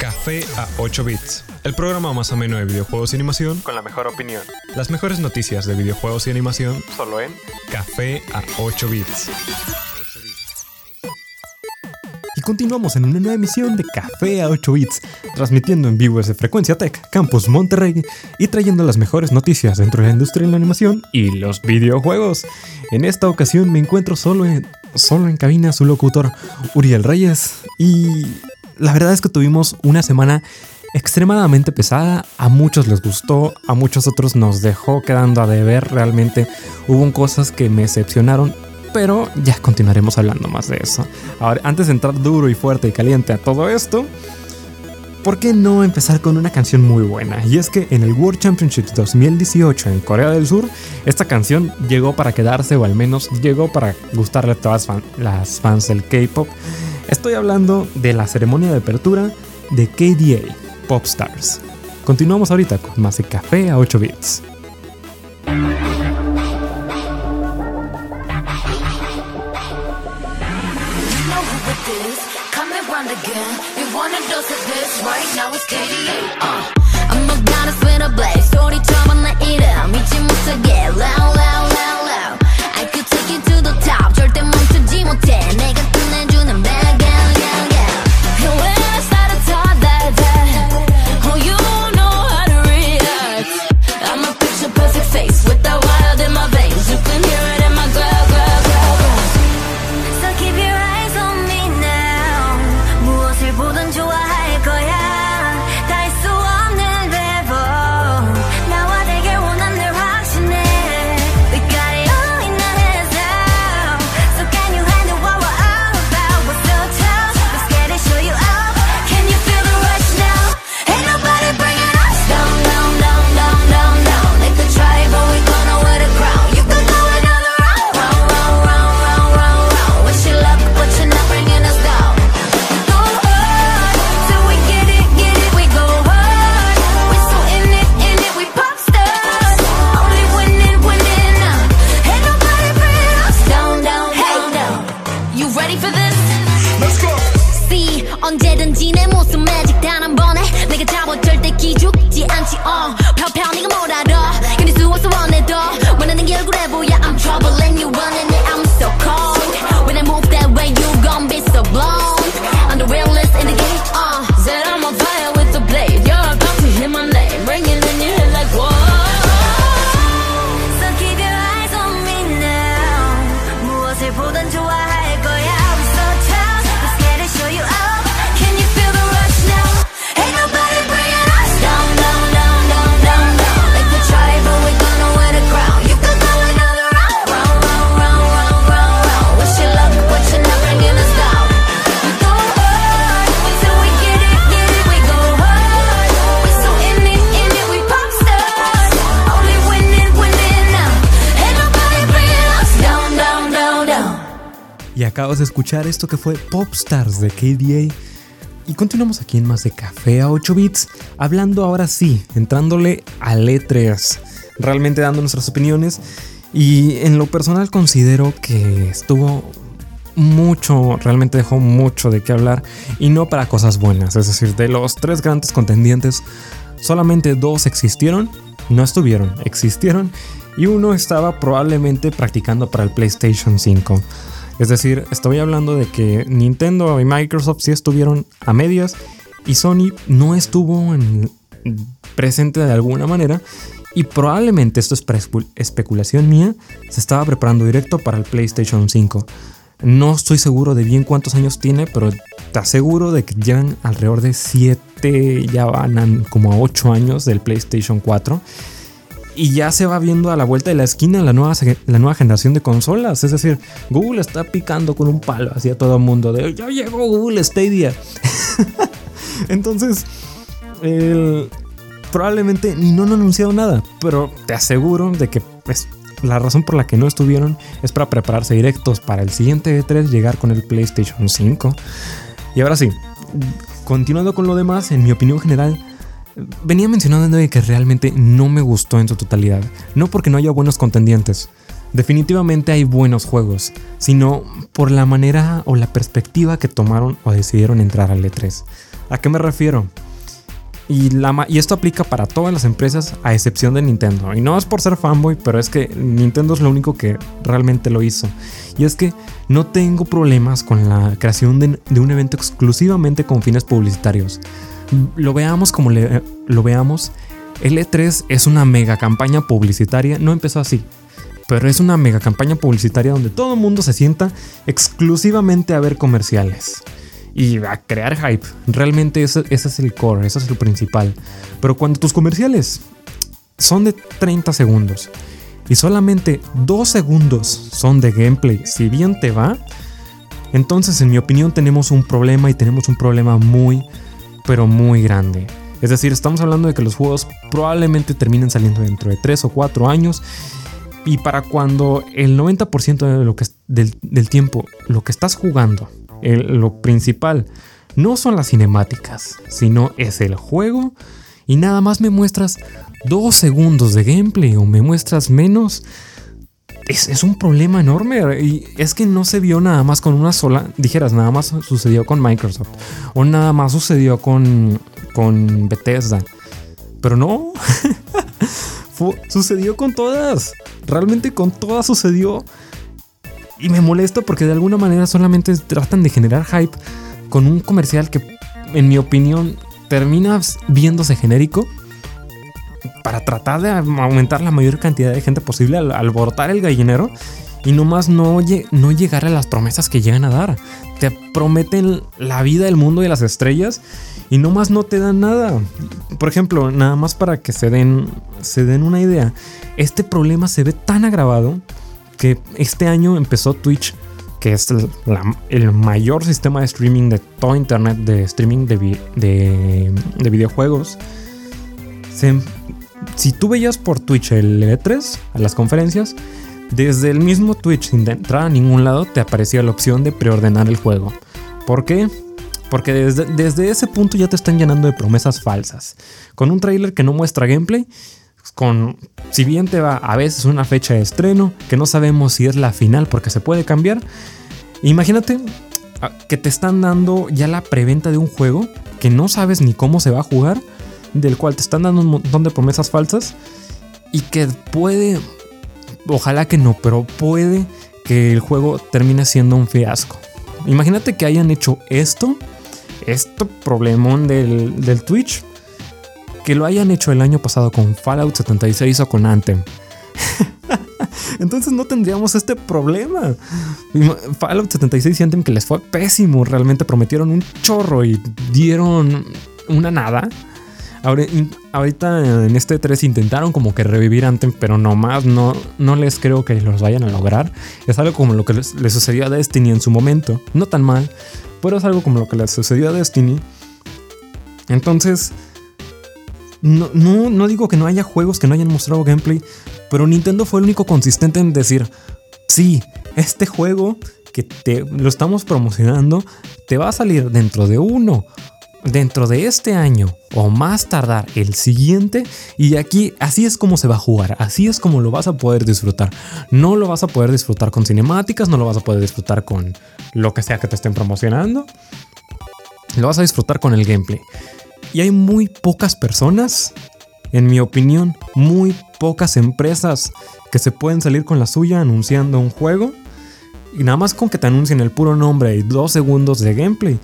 Café a 8 bits, el programa más ameno de videojuegos y animación con la mejor opinión. Las mejores noticias de videojuegos y animación solo en Café a 8 bits. Y continuamos en una nueva emisión de Café a 8 bits, transmitiendo en vivo desde Frecuencia Tech, Campus Monterrey, y trayendo las mejores noticias dentro de la industria de la animación y los videojuegos. En esta ocasión me encuentro solo en, solo en cabina su locutor Uriel Reyes, y la verdad es que tuvimos una semana extremadamente pesada, a muchos les gustó, a muchos otros nos dejó quedando a deber, realmente hubo cosas que me decepcionaron, pero ya continuaremos hablando más de eso. Ahora, antes de entrar duro y fuerte y caliente a todo esto, ¿por qué no empezar con una canción muy buena? Y es que en el World Championship 2018 en Corea del Sur, esta canción llegó para quedarse, o al menos llegó para gustarle a todas las fans del K-pop. Estoy hablando de la ceremonia de apertura de KDA, Popstars. Continuamos ahorita con más de café a 8 bits. right now it's KDA uh. I'm a goddess with a blaze 소리처럼 나 이름 잊지 못하게 loud loud loud Escuchar esto que fue Popstars de KDA. Y continuamos aquí en más de Café a 8 bits, hablando ahora sí, entrándole a letras, realmente dando nuestras opiniones. Y en lo personal considero que estuvo mucho, realmente dejó mucho de qué hablar y no para cosas buenas. Es decir, de los tres grandes contendientes, solamente dos existieron, no estuvieron, existieron y uno estaba probablemente practicando para el PlayStation 5. Es decir, estoy hablando de que Nintendo y Microsoft sí estuvieron a medias y Sony no estuvo en- presente de alguna manera. Y probablemente esto es especulación mía, se estaba preparando directo para el PlayStation 5. No estoy seguro de bien cuántos años tiene, pero te aseguro de que llevan alrededor de 7, ya van como a 8 años del PlayStation 4 y ya se va viendo a la vuelta de la esquina la nueva, la nueva generación de consolas. Es decir, Google está picando con un palo hacia todo el mundo de ya llegó Google Stadia. Entonces, el- probablemente no han anunciado nada, pero te aseguro de que pues, la razón por la que no estuvieron es para prepararse directos para el siguiente E3 llegar con el PlayStation 5. Y ahora sí, continuando con lo demás, en mi opinión general, venía mencionando de que realmente no me gustó en su totalidad. No porque no haya buenos contendientes. definitivamente hay buenos juegos, sino por la manera o la perspectiva que tomaron o decidieron entrar al E3. ¿A qué me refiero? Y, esto aplica para todas las empresas a excepción de Nintendo. Y no es por ser fanboy, pero es que Nintendo es lo único que realmente lo hizo. Y es que no tengo problemas con la creación de un evento exclusivamente con fines publicitarios. Lo veamos como lo veamos, el E3 es una mega campaña publicitaria. No empezó así, pero es una mega campaña publicitaria donde todo el mundo se sienta exclusivamente a ver comerciales y a crear hype. Realmente ese, ese, es el core, eso es lo principal. Pero cuando tus comerciales son de 30 segundos y solamente 2 segundos son de gameplay, si bien te va, entonces en mi opinión tenemos un problema y tenemos un problema muy, pero muy grande. Es decir, estamos hablando de que los juegos probablemente terminen saliendo dentro de 3 o 4 años. Y para cuando el 90% de lo que, del, del tiempo lo que estás jugando lo principal no son las cinemáticas, sino es el juego. Y nada más me muestras dos segundos de gameplay o me muestras menos. Es, es, un problema enorme. Y es que no se vio nada más con una sola. Dijeras, nada más sucedió con Microsoft. O nada más sucedió con, con Bethesda. Pero no. sucedió con todas. Realmente con todas sucedió. Y me molesto porque de alguna manera solamente tratan de generar hype con un comercial que, en mi opinión, termina viéndose genérico para tratar de aumentar la mayor cantidad de gente posible al alborotar el gallinero y nomás no, no llegar a las promesas que llegan a dar. Te prometen la vida, el mundo y las estrellas y nomás no te dan nada. Por ejemplo, nada más para que se den, se den una idea, este problema se ve tan agravado que este año empezó Twitch, que es el, mayor sistema de streaming de todo Internet, de streaming de, de, videojuegos. Si tú veías por Twitch el E3, a las conferencias, desde el mismo Twitch, sin entrar a ningún lado, te aparecía la opción de preordenar el juego. ¿Por qué? Porque desde, desde, ese punto ya te están llenando de promesas falsas. Con un trailer que no muestra gameplay con, si bien te va a veces una fecha de estreno, que no sabemos si es la final porque se puede cambiar, imagínate ah, que te están dando ya la preventa de un juego que no sabes ni cómo se va a jugar, del cual te están dando un montón de promesas falsas y que puede, ojalá que no, pero puede que el juego termine siendo un fiasco. Imagínate que hayan hecho esto, este problemón del, del Twitch, que lo hayan hecho el año pasado con Fallout 76 o con Anthem. Entonces no tendríamos este problema. Fallout 76 y Anthem que les fue pésimo. Realmente prometieron un chorro y dieron una nada. Ahorita en este 3 intentaron como que revivir Anthem, pero nomás no, no les creo que los vayan a lograr. Es algo como lo que les sucedió a Destiny en su momento. No tan mal, pero es algo como lo que les sucedió a Destiny. Entonces, no, no, digo que no haya juegos que no hayan mostrado gameplay, pero Nintendo fue el único consistente en decir, sí, este juego que te lo estamos promocionando te va a salir dentro de uno, dentro de este año o más tardar el siguiente y aquí así es como se va a jugar, así es como lo vas a poder disfrutar. No lo vas a poder disfrutar con cinemáticas, no lo vas a poder disfrutar con lo que sea que te estén promocionando. Lo vas a disfrutar con el gameplay. Y hay muy pocas personas, en mi opinión, muy pocas empresas que se pueden salir con la suya anunciando un juego. Y nada más con que te anuncien el puro nombre y dos segundos de gameplay.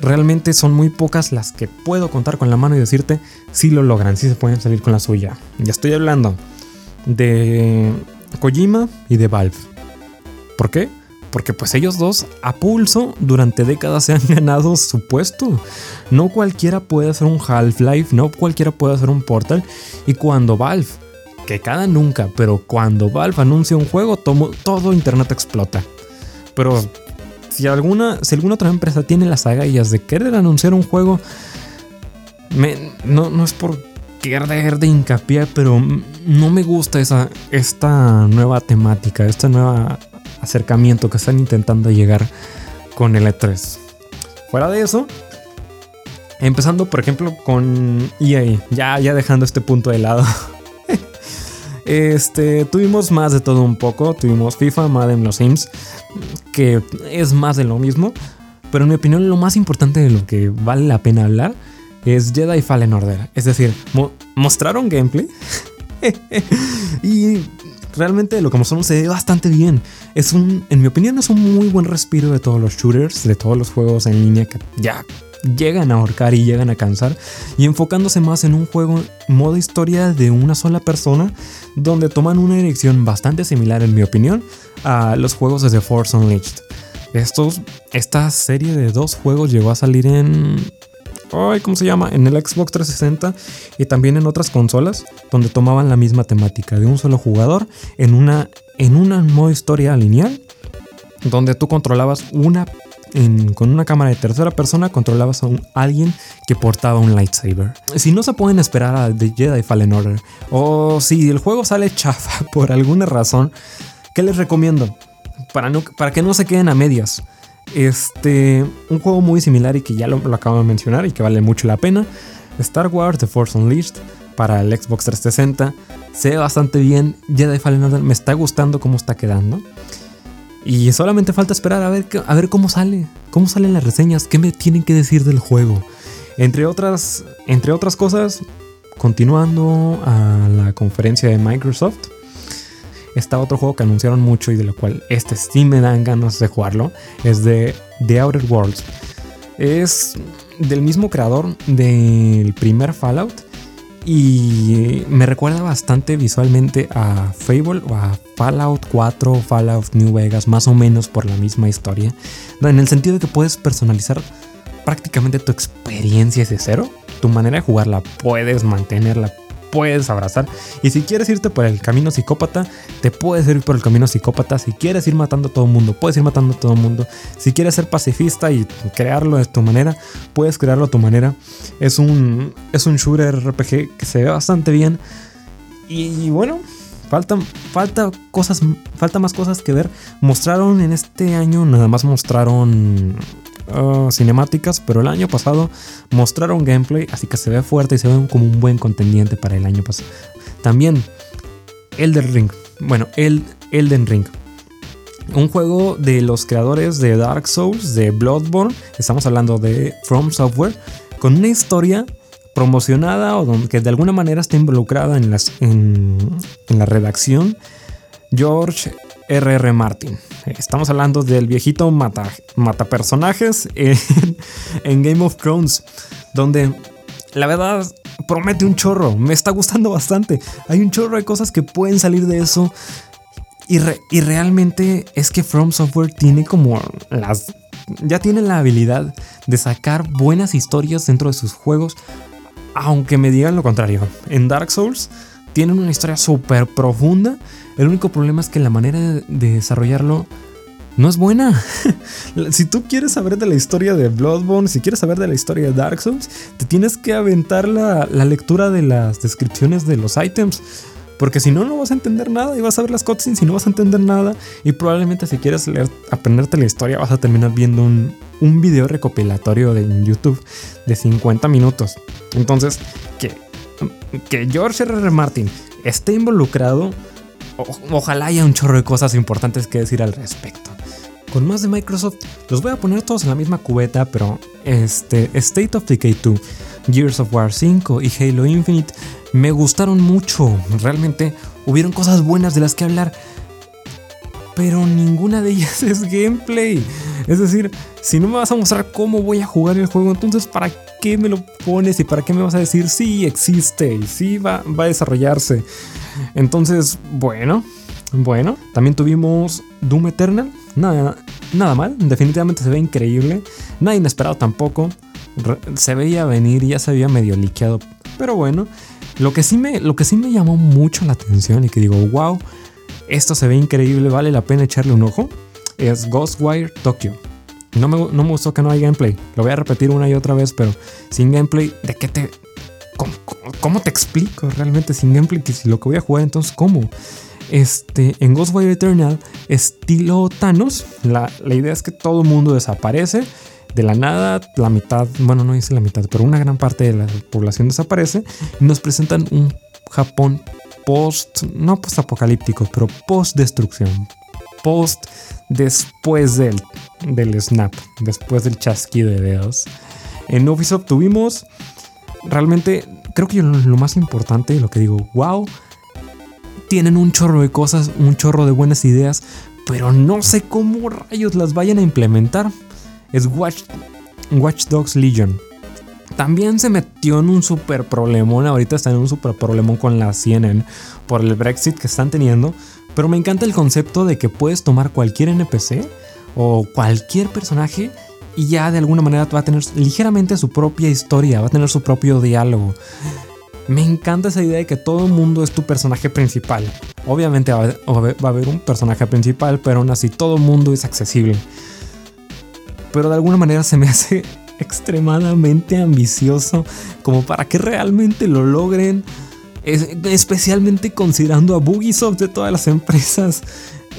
Realmente son muy pocas las que puedo contar con la mano y decirte si lo logran, si se pueden salir con la suya. Ya estoy hablando de Kojima y de Valve. ¿Por qué? Porque pues ellos dos a pulso durante décadas se han ganado su puesto. No cualquiera puede hacer un Half-Life, no cualquiera puede hacer un Portal. Y cuando Valve, que cada nunca, pero cuando Valve anuncia un juego, todo Internet explota. Pero si alguna, si alguna otra empresa tiene las agallas de querer anunciar un juego, no, no es por querer de hincapié, pero no me gusta esa, esta nueva temática, esta nueva acercamiento que están intentando llegar con el E3. Fuera de eso, empezando por ejemplo con EA, ya, ya dejando este punto de lado. Este, tuvimos más de todo un poco. Tuvimos FIFA, Madden, los Sims, que es más de lo mismo. Pero en mi opinión, lo más importante de lo que vale la pena hablar es Jedi Fallen Order. Es decir, mo- mostraron gameplay. y realmente lo que mostraron se ve bastante bien. Es un, en mi opinión, es un muy buen respiro de todos los shooters, de todos los juegos en línea que ya llegan a ahorcar y llegan a cansar. Y enfocándose más en un juego modo historia de una sola persona, donde toman una dirección bastante similar, en mi opinión, a los juegos de The Force Unleashed. Estos, esta serie de dos juegos llegó a salir en ay, ¿cómo se llama? En el Xbox 360 y también en otras consolas donde tomaban la misma temática de un solo jugador en una en una modo historia lineal donde tú controlabas una con una cámara de tercera persona controlabas a un- alguien que portaba un lightsaber. Si no se pueden esperar a The Jedi Fallen Order o si el juego sale chafa por alguna razón, ¿qué les recomiendo? Para, no, para que no se queden a medias. Este, un juego muy similar y que ya lo, lo acabo de mencionar y que vale mucho la pena. Star Wars The Force Unleashed para el Xbox 360. Se ve bastante bien. Jedi Fallen Order me está gustando cómo está quedando. Y solamente falta esperar a ver, a ver cómo sale. Cómo salen las reseñas. ¿Qué me tienen que decir del juego? Entre otras, entre otras cosas, continuando a la conferencia de Microsoft está otro juego que anunciaron mucho y de lo cual este sí me dan ganas de jugarlo. Es de The Outer Worlds. Es del mismo creador del primer Fallout. Y me recuerda bastante visualmente a Fable o a Fallout 4, Fallout New Vegas, más o menos por la misma historia. En el sentido de que puedes personalizar prácticamente tu experiencia desde cero. Tu manera de jugarla puedes mantenerla, puedes abrazar. Y si quieres irte por el camino psicópata, te puedes ir por el camino psicópata. Si quieres ir matando a todo el mundo, puedes ir matando a todo el mundo. Si quieres ser pacifista y crearlo de tu manera, puedes crearlo a tu manera. Es un, es un shooter RPG que se ve bastante bien. Y, bueno, falta, falta, cosas, falta más cosas que ver. Mostraron en este año, nada más mostraron uh, cinemáticas, pero el año pasado mostraron gameplay, así que se ve fuerte y se ve como un buen contendiente para el año pasado. También Elden Ring, bueno, el Elden Ring. Un juego de los creadores de Dark Souls, de Bloodborne, estamos hablando de From Software, con una historia promocionada o que de alguna manera está involucrada en, en la redacción George R.R. Martin. Estamos hablando del viejito mata, mata personajes en, Game of Thrones, donde la verdad promete un chorro, me está gustando bastante. Hay un chorro de cosas que pueden salir de eso. Y, y realmente es que From Software tiene como las... Ya tiene la habilidad de sacar buenas historias dentro de sus juegos. Aunque me digan lo contrario. En Dark Souls tienen una historia súper profunda. El único problema es que la manera de, de desarrollarlo no es buena. si tú quieres saber de la historia de Bloodborne, si quieres saber de la historia de Dark Souls, te tienes que aventar la, la lectura de las descripciones de los ítems. Porque si no, no vas a entender nada y vas a ver las cutscenes y no vas a entender nada. Y probablemente si quieres leer, aprenderte la historia, vas a terminar viendo un, un video recopilatorio de YouTube de 50 minutos. Entonces, que, que George R. R. Martin esté involucrado, ojalá haya un chorro de cosas importantes que decir al respecto. Con más de Microsoft, los voy a poner todos en la misma cubeta, pero este State of Decay 2, Gears of War 5 y Halo Infinite me gustaron mucho. Realmente hubieron cosas buenas de las que hablar, pero ninguna de ellas es gameplay. Es decir, si no me vas a mostrar cómo voy a jugar el juego, entonces ¿para qué me lo pones y para qué me vas a decir sí existe y sí va, a desarrollarse? Entonces, bueno, bueno, también tuvimos Doom Eternal. Nada, nada mal, definitivamente se ve increíble. Nada inesperado tampoco. Se veía venir y ya se había medio liqueado. Pero bueno, lo que, sí me, lo que sí me llamó mucho la atención y que digo, wow, esto se ve increíble, vale la pena echarle un ojo, es Ghostwire Tokyo. No me, no me gustó que no hay gameplay. Lo voy a repetir una y otra vez, pero sin gameplay, ¿de qué te... ¿Cómo, cómo- cómo te explico realmente sin gameplay? Que si lo que voy a jugar, entonces, ¿cómo? Este, en Ghostwire Eternal, estilo Thanos, la, la idea es que todo el mundo desaparece. De la nada, la mitad, bueno, no dice la mitad, pero una gran parte de la población desaparece. Y nos presentan un Japón post, no post apocalíptico, pero post destrucción. Post después del, del snap, después del chasquido de dedos. En Ubisoft tuvimos realmente, creo que lo más importante, lo que digo, wow, tienen un chorro de cosas, un chorro de buenas ideas, pero no sé cómo rayos las vayan a implementar. Es Watch, Watch Dogs Legion. También se metió en un super problemón, ahorita está en un super problemón con la CNN por el Brexit que están teniendo, pero me encanta el concepto de que puedes tomar cualquier NPC o cualquier personaje y ya de alguna manera va a tener ligeramente su propia historia, va a tener su propio diálogo. Me encanta esa idea de que todo el mundo es tu personaje principal. Obviamente va a haber un personaje principal, pero aún así todo el mundo es accesible. Pero de alguna manera se me hace extremadamente ambicioso como para que realmente lo logren. especialmente considerando a Bugisoft de todas las empresas.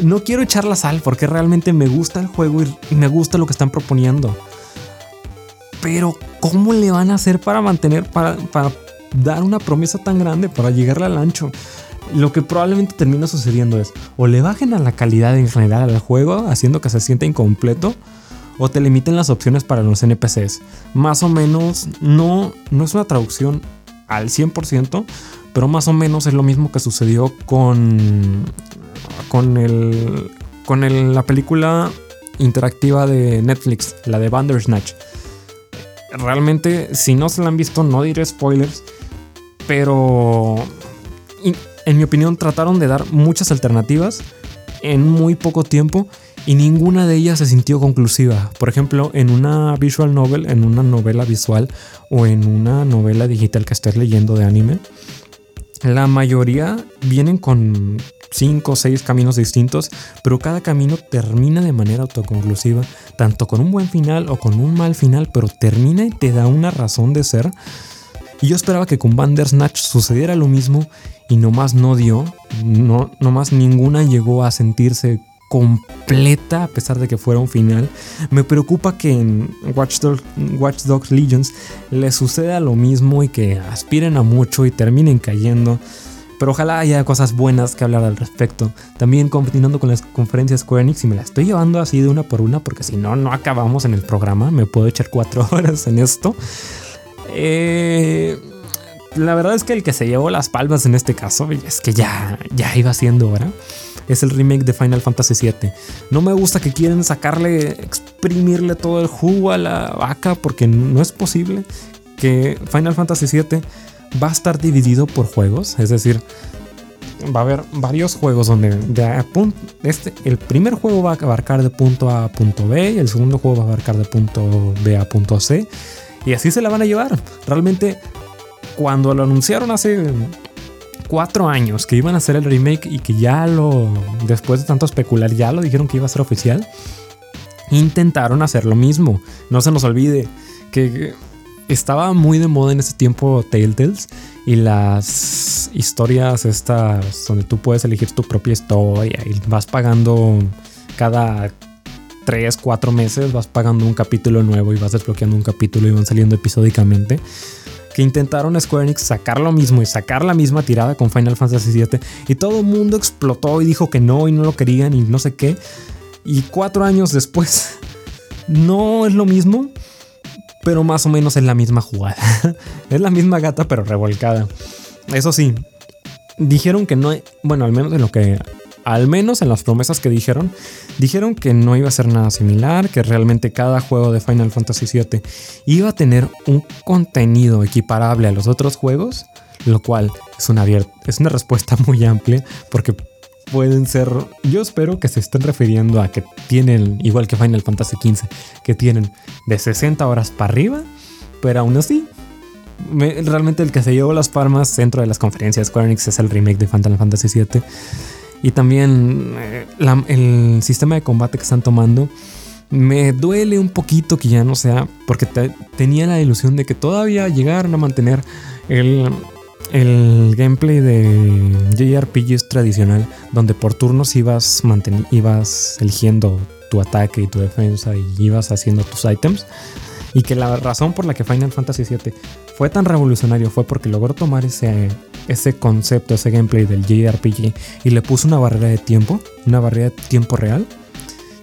No quiero echar la sal porque realmente me gusta el juego y me gusta lo que están proponiendo. Pero ¿cómo le van a hacer para mantener, para, para dar una promesa tan grande para llegarle al ancho. Lo que probablemente termina sucediendo es o le bajen a la calidad en general al juego, haciendo que se sienta incompleto, o te limiten las opciones para los NPCs. Más o menos, no, no es una traducción al 100%, pero más o menos es lo mismo que sucedió con, con, el, con la película interactiva de Netflix, la de Bandersnatch. Realmente, si no se la han visto, no diré spoilers pero en mi opinión trataron de dar muchas alternativas en muy poco tiempo y ninguna de ellas se sintió conclusiva. Por ejemplo, en una visual novel, en una novela visual o en una novela digital que estés leyendo de anime, la mayoría vienen con 5 o 6 caminos distintos, pero cada camino termina de manera autoconclusiva, tanto con un buen final o con un mal final, pero termina y te da una razón de ser y yo esperaba que con Bandersnatch sucediera lo mismo y nomás no dio, no, nomás ninguna llegó a sentirse completa a pesar de que fuera un final. Me preocupa que en Watch, Dogs Legions le suceda lo mismo y que aspiren a mucho y terminen cayendo. Pero ojalá haya cosas buenas que hablar al respecto. También continuando con las conferencias Square y me las estoy llevando así de una por una porque si no, no acabamos en el programa. Me puedo echar cuatro horas en esto. Eh, la verdad es que el que se llevó las palmas en este caso, es que ya, ya iba siendo hora, es el remake de Final Fantasy VII. No me gusta que quieren sacarle, exprimirle todo el jugo a la vaca, porque no es posible que Final Fantasy VII va a estar dividido por juegos, es decir, va a haber varios juegos donde de este, el primer juego va a abarcar de punto A a punto B y el segundo juego va a abarcar de punto B a punto C y así se la van a llevar. Realmente, cuando lo anunciaron hace cuatro años que iban a hacer el remake y que ya lo, después de tanto especular, ya lo dijeron que iba a ser oficial, intentaron hacer lo mismo. No se nos olvide que estaba muy de moda en ese tiempo Telltales y las historias estas donde tú puedes elegir tu propia historia y vas pagando cada 3, 4 meses vas pagando un capítulo nuevo y vas desbloqueando un capítulo y van saliendo episódicamente. Que intentaron Square Enix sacar lo mismo y sacar la misma tirada con Final Fantasy VII. Y todo el mundo explotó y dijo que no y no lo querían y no sé qué. Y cuatro años después, no es lo mismo, pero más o menos es la misma jugada. es la misma gata, pero revolcada. Eso sí, dijeron que no, bueno, al menos en lo que al menos en las promesas que dijeron, dijeron que no iba a ser nada similar, que realmente cada juego de Final Fantasy VII iba a tener un contenido equiparable a los otros juegos, lo cual es una, es una respuesta muy amplia porque pueden ser, yo espero que se estén refiriendo a que tienen, igual que Final Fantasy XV, que tienen de 60 horas para arriba, pero aún así realmente el que se llevó las palmas dentro de las conferencias Square Enix es el remake de Final Fantasy VII. Y también eh, el sistema de combate que están tomando. Me duele un poquito que ya no sea, porque tenía la ilusión de que todavía llegaron a mantener el, el gameplay de JRPGs tradicional, donde por turnos ibas, ibas eligiendo tu ataque y tu defensa y ibas haciendo tus items. Y que la razón por la que Final Fantasy VII fue tan revolucionario fue porque logró tomar ese, ese concepto, ese gameplay del JRPG y le puso una barrera de tiempo, una barrera de tiempo real.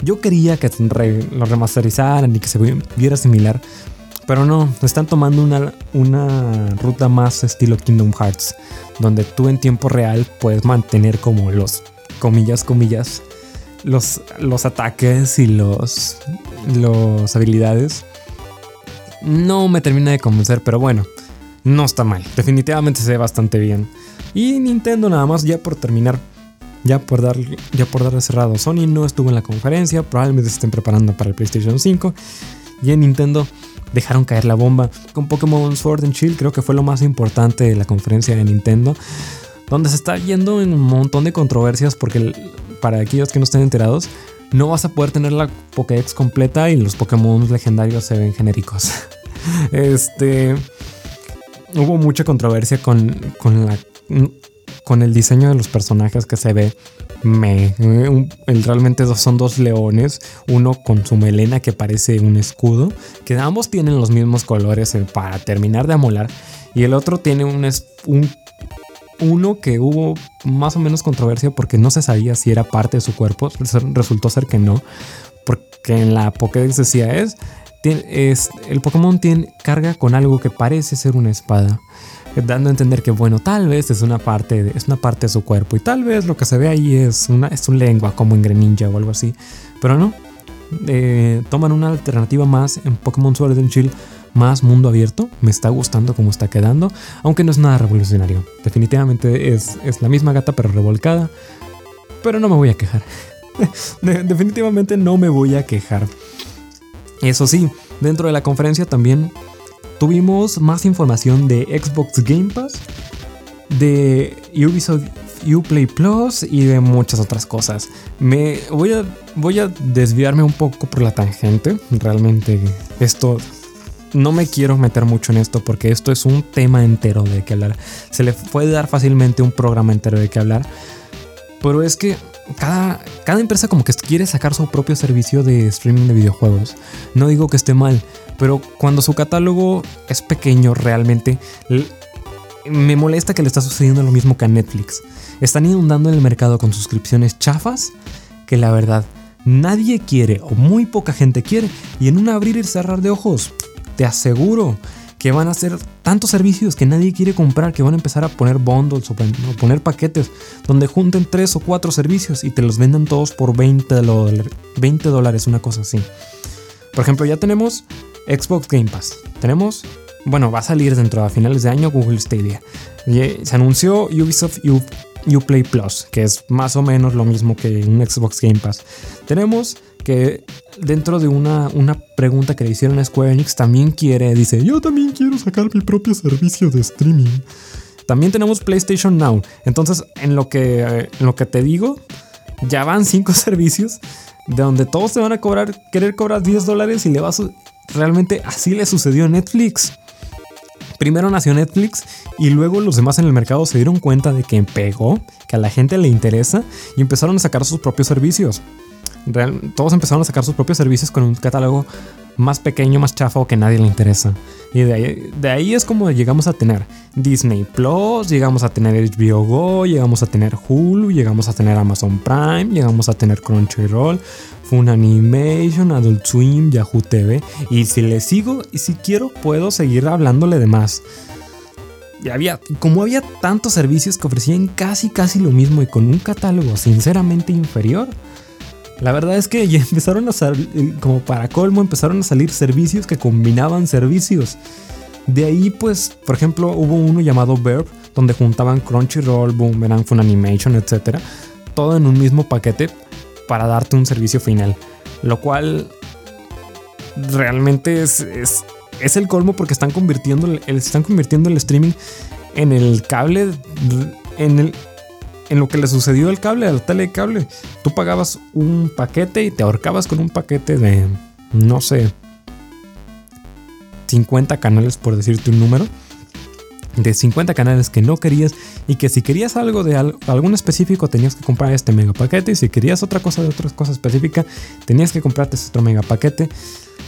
Yo quería que lo remasterizaran y que se viera similar, pero no, están tomando una, una ruta más estilo Kingdom Hearts, donde tú en tiempo real puedes mantener como los, comillas, comillas, los, los ataques y los, los habilidades. No me termina de convencer, pero bueno, no está mal. Definitivamente se ve bastante bien. Y Nintendo nada más ya por terminar, ya por dar, ya por darle cerrado. Sony no estuvo en la conferencia, probablemente se estén preparando para el PlayStation 5. Y en Nintendo dejaron caer la bomba con Pokémon Sword and Shield. Creo que fue lo más importante de la conferencia de Nintendo. Donde se está yendo en un montón de controversias porque para aquellos que no estén enterados, no vas a poder tener la Pokédex completa y los Pokémon legendarios se ven genéricos. este. Hubo mucha controversia con, con, la, con el diseño de los personajes que se ve me. realmente son dos leones, uno con su melena que parece un escudo, que ambos tienen los mismos colores eh, para terminar de amolar, y el otro tiene un, un uno que hubo más o menos controversia porque no se sabía si era parte de su cuerpo, resultó ser que no, porque en la Pokédex decía es, es el Pokémon tiene, carga con algo que parece ser una espada dando a entender que bueno, tal vez es una parte de, es una parte de su cuerpo y tal vez lo que se ve ahí es una es lengua como en Greninja o algo así, pero no. Eh, toman una alternativa más en Pokémon Sword and Shield más mundo abierto. Me está gustando cómo está quedando, aunque no es nada revolucionario. Definitivamente es, es la misma gata pero revolcada, pero no me voy a quejar. Definitivamente no me voy a quejar. Eso sí, dentro de la conferencia también tuvimos más información de Xbox Game Pass, de Ubisoft Uplay Plus y de muchas otras cosas. Me voy a, voy a desviarme un poco por la tangente. Realmente esto no me quiero meter mucho en esto porque esto es un tema entero de que hablar. Se le puede dar fácilmente un programa entero de que hablar. Pero es que cada, cada empresa como que quiere sacar su propio servicio de streaming de videojuegos. No digo que esté mal, pero cuando su catálogo es pequeño realmente, me molesta que le está sucediendo lo mismo que a Netflix. Están inundando el mercado con suscripciones chafas que la verdad nadie quiere o muy poca gente quiere. Y en un abrir y cerrar de ojos, te aseguro que van a ser tantos servicios que nadie quiere comprar que van a empezar a poner bundles o poner paquetes donde junten tres o cuatro servicios y te los vendan todos por 20 dólares, 20 dólares, una cosa así. Por ejemplo, ya tenemos Xbox Game Pass. Tenemos, bueno, va a salir dentro de finales de año Google Stadia. Se anunció Ubisoft Uplay Plus, que es más o menos lo mismo que un Xbox Game Pass. Tenemos que dentro de una, una pregunta que le hicieron a Square Enix, también quiere, dice, yo también quiero sacar mi propio servicio de streaming. También tenemos PlayStation Now. Entonces, en lo que, en lo que te digo, ya van cinco servicios de donde todos te van a cobrar, querer cobrar 10 dólares y le vas, realmente así le sucedió a Netflix. Primero nació Netflix y luego los demás en el mercado se dieron cuenta de que pegó, que a la gente le interesa y empezaron a sacar sus propios servicios. todos empezaron a sacar sus propios servicios con un catálogo más pequeño, más chafo que nadie le interesa. Y de ahí es como llegamos a tener Disney Plus, llegamos a tener HBO Go, llegamos a tener Hulu, llegamos a tener Amazon Prime, llegamos a tener Crunchyroll, Funimation, Adult Swim, Yahoo TV. Y si le sigo y si quiero, puedo seguir hablándole de más. Y había, como había tantos servicios que ofrecían casi casi lo mismo y con un catálogo sinceramente inferior, la verdad es que ya empezaron a salir, como para colmo, empezaron a salir servicios que combinaban servicios. De ahí, pues, por ejemplo, hubo uno llamado Verb, donde juntaban Crunchyroll, Boomerang, Funimation, etc. Todo en un mismo paquete para darte un servicio final. Lo cual realmente es, es, el colmo porque están convirtiendo el, están convirtiendo el streaming en el cable, en, el, en lo que le sucedió al cable, al telecable. Tú pagabas un paquete y te ahorcabas con un paquete de, no sé, 50 canales por decirte un número de 50 canales que no querías y que si querías algo de algún específico tenías que comprar este mega paquete y si querías otra cosa de otra cosa específica tenías que comprarte este otro mega paquete.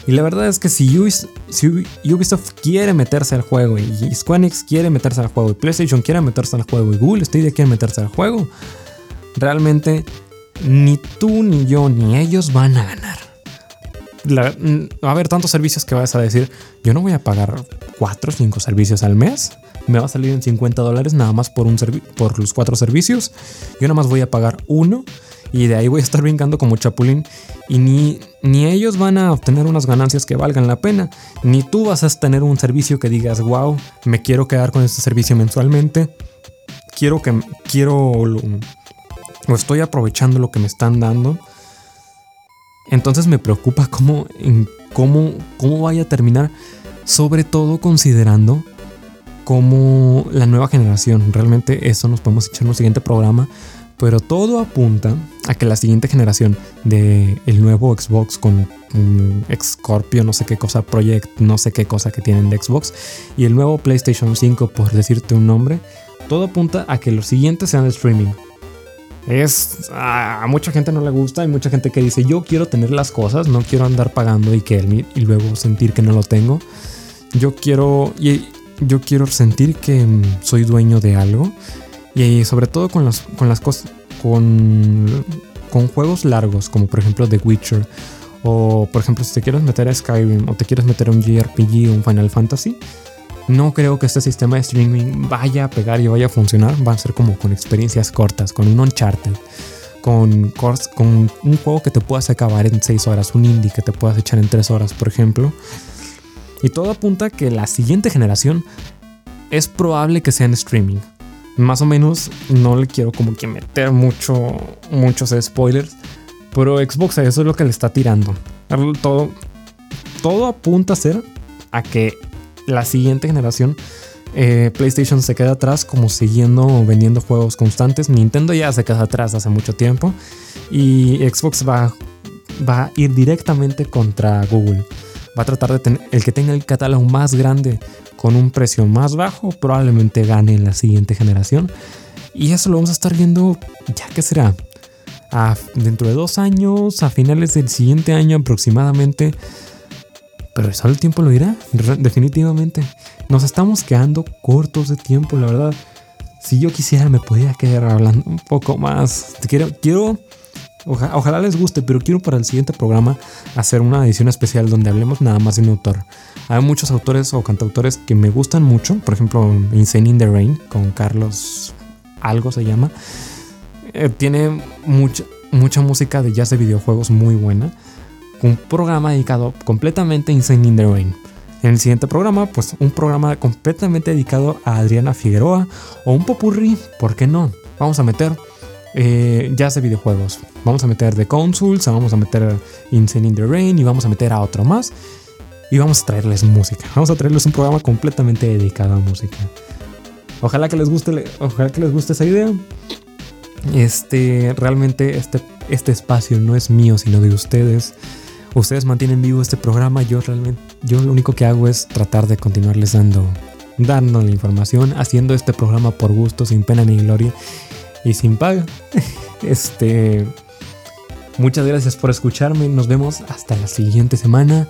Y la verdad es que si Ubisoft, quiere meterse al juego y Square Enix quiere meterse al juego y PlayStation quiere meterse al juego y Google Stadia quiere meterse al juego, realmente ni tú ni yo ni ellos van a ganar. Va a haber tantos servicios que vas a decir, yo no voy a pagar 4 o 5 servicios al mes. Me va a salir en 50 dólares nada más por, un por los 4 servicios. Yo nada más voy a pagar uno y de ahí voy a estar brincando como chapulín. Y ni, ni ellos van a obtener unas ganancias que valgan la pena, ni tú vas a tener un servicio que digas, wow, me quiero quedar con este servicio mensualmente. Quiero que quiero o estoy aprovechando lo que me están dando. Entonces me preocupa cómo, cómo, cómo vaya a terminar, sobre todo considerando cómo la nueva generación, realmente eso nos podemos echar en un siguiente programa, pero todo apunta a que la siguiente generación de el nuevo Xbox con mm, Scorpio, no sé qué cosa, Project, no sé qué cosa que tienen de Xbox, y el nuevo PlayStation 5, por decirte un nombre, todo apunta a que los siguientes sean de streaming. Es a, mucha gente no le gusta, hay mucha gente que dice yo quiero tener las cosas, no quiero andar pagando y que el- y luego sentir que no lo tengo. Yo quiero yo quiero sentir que mm, soy dueño de algo y sobre todo con las con las cosas con con juegos largos como por ejemplo The Witcher o por ejemplo si te quieres meter a Skyrim o te quieres meter a un JRPG o un Final Fantasy no creo que este sistema de streaming vaya a pegar y vaya a funcionar. Va a ser como con experiencias cortas, con un Uncharted, con, con un juego que te puedas acabar en 6 horas, un indie que te puedas echar en 3 horas, por ejemplo. Y todo apunta a que la siguiente generación es probable que sea en streaming. Más o menos, no le quiero como que meter mucho, muchos spoilers, pero Xbox a eso es lo que le está tirando. Todo, todo apunta a ser a que la siguiente generación eh, PlayStation se queda atrás como siguiendo vendiendo juegos constantes. Nintendo ya se queda atrás hace mucho tiempo. Y Xbox va, va a ir directamente contra Google. Va a tratar de tener el que tenga el catálogo más grande con un precio más bajo. Probablemente gane en la siguiente generación. Y eso lo vamos a estar viendo ya que será. Dentro de dos años, a finales del siguiente año aproximadamente. Pero solo el tiempo lo dirá, definitivamente. Nos estamos quedando cortos de tiempo, la verdad. Si yo quisiera, me podría quedar hablando un poco más. Quiero, quiero oja- ojalá les guste, pero quiero para el siguiente programa hacer una edición especial donde hablemos nada más de un autor. Hay muchos autores o cantautores que me gustan mucho, por ejemplo, Insane in the Rain con Carlos algo se llama. Eh, tiene mucha, mucha música de jazz de videojuegos muy buena un programa dedicado completamente a Insane in the Rain. En el siguiente programa, pues un programa completamente dedicado a Adriana Figueroa o un popurrí, ¿por qué no? Vamos a meter eh, jazz de videojuegos. Vamos a meter The Consuls, vamos a meter Insane in the Rain y vamos a meter a otro más. Y vamos a traerles música. Vamos a traerles un programa completamente dedicado a música. Ojalá que les guste, ojalá que les guste esa idea. Este, realmente este, este espacio no es mío, sino de ustedes. Ustedes mantienen vivo este programa. Yo realmente, yo lo único que hago es tratar de continuarles dando, dando la información, haciendo este programa por gusto, sin pena ni gloria y sin paga. Este, muchas gracias por escucharme. Nos vemos hasta la siguiente semana.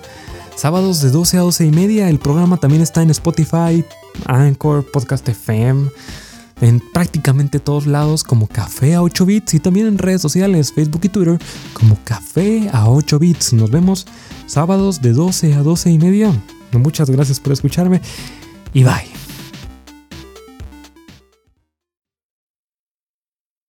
Sábados de 12 a 12 y media. El programa también está en Spotify, Anchor, Podcast FM en prácticamente todos lados como Café a 8 bits y también en redes sociales, Facebook y Twitter como Café a 8 bits. Nos vemos sábados de 12 a 12 y media. Muchas gracias por escucharme y bye.